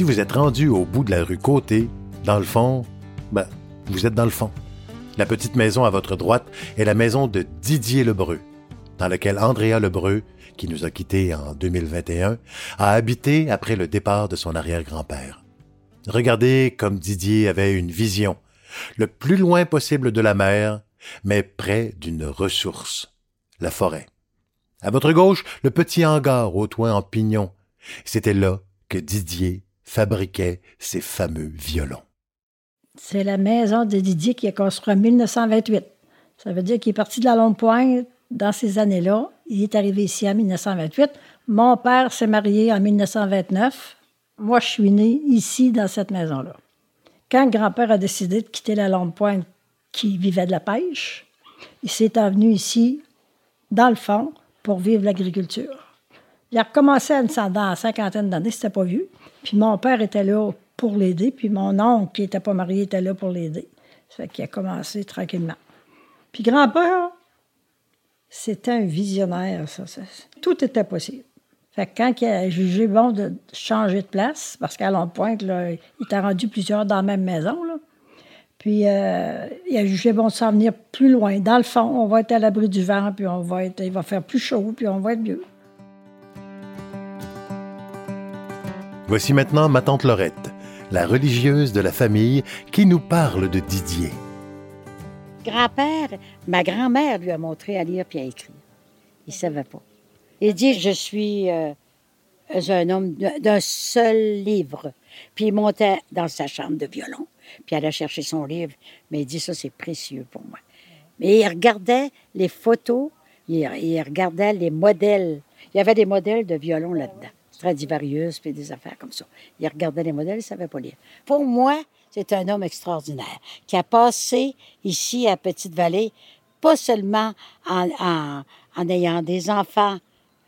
si vous êtes rendu au bout de la rue Côté, dans le fond, ben, vous êtes dans le fond. La petite maison à votre droite est la maison de Didier Lebreu, dans laquelle Andrea Lebreu, qui nous a quittés en 2021, a habité après le départ de son arrière-grand-père. Regardez comme Didier avait une vision, le plus loin possible de la mer, mais près d'une ressource, la forêt. À votre gauche, le petit hangar au toit en pignon. C'était là que Didier fabriquait ses fameux violons. C'est la maison de Didier qui est construite en 1928. Ça veut dire qu'il est parti de la Longue Pointe dans ces années-là. Il est arrivé ici en 1928. Mon père s'est marié en 1929. Moi, je suis né ici, dans cette maison-là. Quand grand-père a décidé de quitter la Longue Pointe, qui vivait de la pêche, il s'est venu ici, dans le fond, pour vivre l'agriculture. Il a recommencé à une cinquantaine d'années, c'était pas vu. Puis mon père était là pour l'aider, puis mon oncle, qui n'était pas marié, était là pour l'aider. Ça fait qu'il a commencé tranquillement. Puis grand-père, c'était un visionnaire, ça, Tout était possible. Fait que quand il a jugé bon de changer de place, parce qu'à Long Pointe, il était rendu plusieurs dans la même maison. Puis euh, il a jugé bon de s'en venir plus loin. Dans le fond, on va être à l'abri du vent, puis on va être, il va faire plus chaud, puis on va être mieux. Voici maintenant ma tante Laurette, la religieuse de la famille, qui nous parle de Didier. Grand-père, ma grand-mère lui a montré à lire puis à écrire. Il ne savait pas. Il dit Je suis euh, un homme d'un seul livre. Puis il montait dans sa chambre de violon, puis allait chercher son livre. Mais il dit Ça, c'est précieux pour moi. Mais il regardait les photos, il, il regardait les modèles. Il y avait des modèles de violon là-dedans. Stradivarius, puis des affaires comme ça. Il regardait les modèles, il ne savait pas lire. Pour moi, c'est un homme extraordinaire qui a passé ici à Petite-Vallée, pas seulement en, ayant des enfants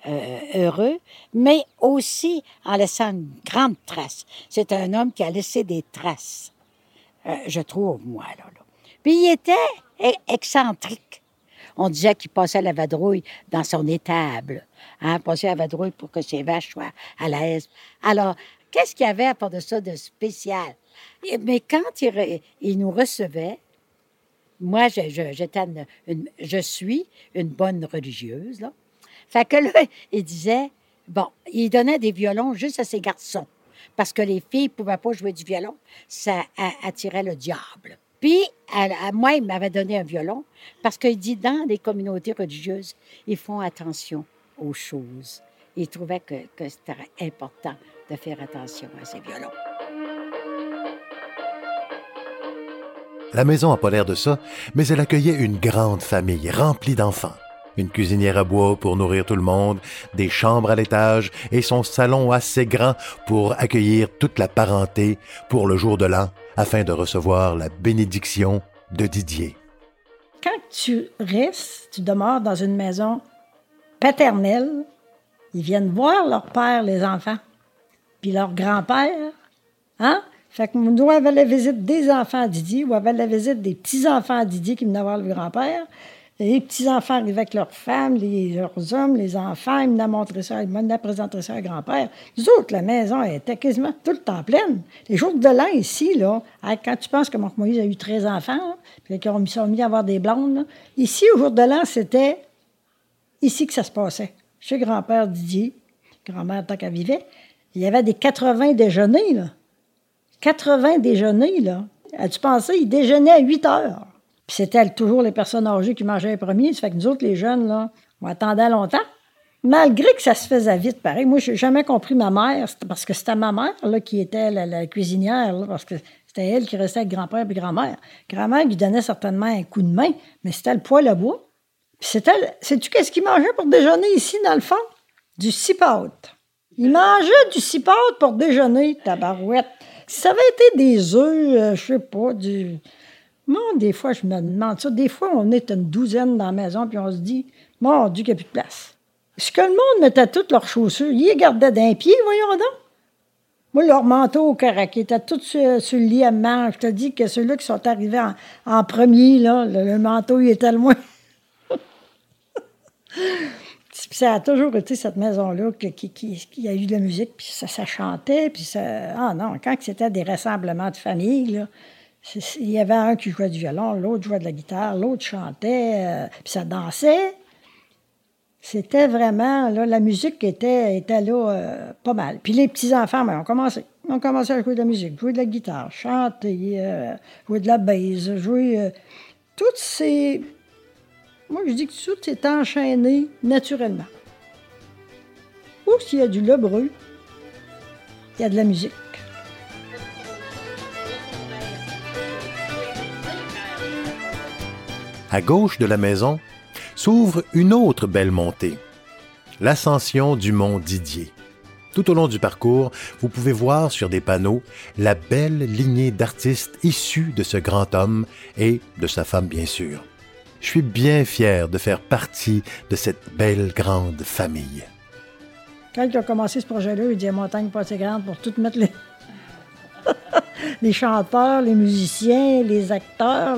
euh, heureux, mais aussi en laissant une grande trace. C'est un homme qui a laissé des traces, euh, je trouve, moi. Là, Puis il était e-, excentrique. On disait qu'il passait la vadrouille dans son étable. Hein, passer la vadrouille pour que ses vaches soient à l'aise. Alors, qu'est-ce qu'il y avait à part de ça de spécial? mais quand il, nous recevait, moi, je, je, suis une bonne religieuse, là. Fait que là, il disait, bon, il donnait des violons juste à ses garçons. Parce que les filles ne pouvaient pas jouer du violon. Ça attirait le diable. Puis, à, moi, il m'avait donné un violon parce qu'il dit dans les communautés religieuses, ils font attention aux choses. Il trouvait que, que c'était important de faire attention à ces violons. La maison n'a pas l'air de ça, mais elle accueillait une grande famille remplie d'enfants. Une cuisinière à bois pour nourrir tout le monde, des chambres à l'étage et son salon assez grand pour accueillir toute la parenté pour le jour de l'an afin de recevoir la bénédiction de Didier. Quand tu restes, tu demeures dans une maison paternelle, ils viennent voir leur père, les enfants, puis leur grand-père. Hein? Fait que nous avons la visite des enfants à Didier, ou avait la visite des petits-enfants à Didier qui venaient voir le grand-père. Les petits-enfants arrivaient avec leurs femmes, les, leurs hommes, les enfants, ils m'ont montré ça, ils m'ont présenté ça au grand-père. Nous autres, la maison était quasiment tout le temps pleine. Les jours de l'an ici, là, quand tu penses que Marc Moïse a eu 13 enfants, puis qu'ils sont mis à avoir des blondes, ici, au jour de l'an, c'était ici que ça se passait. Chez grand-père Didier, grand-mère tant qu'elle vivait, il y avait des 80 déjeuners, là. 80 déjeuners, là. As-tu pensé, il déjeunait à 8 heures. C'était toujours les personnes âgées qui mangeaient les premiers. Ça fait que nous autres, les jeunes, là, on attendait longtemps. Malgré que ça se faisait vite, pareil. Moi, je n'ai jamais compris ma mère, parce que c'était ma mère là, qui était la, cuisinière, parce que c'était elle qui restait avec grand-père et grand-mère. Grand-mère lui donnait certainement un coup de main, mais c'était le poêle à bois. Puis c'était, sais-tu qu'est-ce qu'il mangeait pour déjeuner ici, dans le fond? Du cipote. Il mangeait du cipote pour déjeuner, tabarouette. Si ça avait été des œufs, euh, je sais pas, du des fois, je me demande ça. Des fois, on est une douzaine dans la maison, puis on se dit, mon Dieu, qu'il n'y a plus de place. Est-ce que le monde mettait toutes leurs chaussures? Ils les gardaient d'un pied, voyons donc. Moi, leur manteau au carac, ils étaient tous sur, le lit à main. Je te dis que ceux-là qui sont arrivés en, premier, là, le, manteau, il était loin. Ça a toujours été cette maison-là qui, qui, a eu de la musique, puis ça, ça chantait, puis ça... Ah non, quand c'était des rassemblements de famille, là, il y avait un qui jouait du violon, l'autre jouait de la guitare, l'autre chantait, euh, puis ça dansait. C'était vraiment, là, la musique était, était là euh, pas mal. Puis les petits-enfants, ben, ont commencé. On commencé à jouer de la musique, jouer de la guitare, chanter, euh, jouer de la basse, jouer... toutes ces... Moi, je dis que tout est enchaîné naturellement. Ou s'il y a du lebreu, il y a de la musique. À gauche de la maison s'ouvre une autre belle montée, l'ascension du mont Didier. Tout au long du parcours, vous pouvez voir sur des panneaux la belle lignée d'artistes issus de ce grand homme et de sa femme, bien sûr. Je suis bien fier de faire partie de cette belle grande famille. Quand il a commencé ce projet-là, il dit la montagne pas assez grande pour tout mettre les... chanteurs, les musiciens, les acteurs.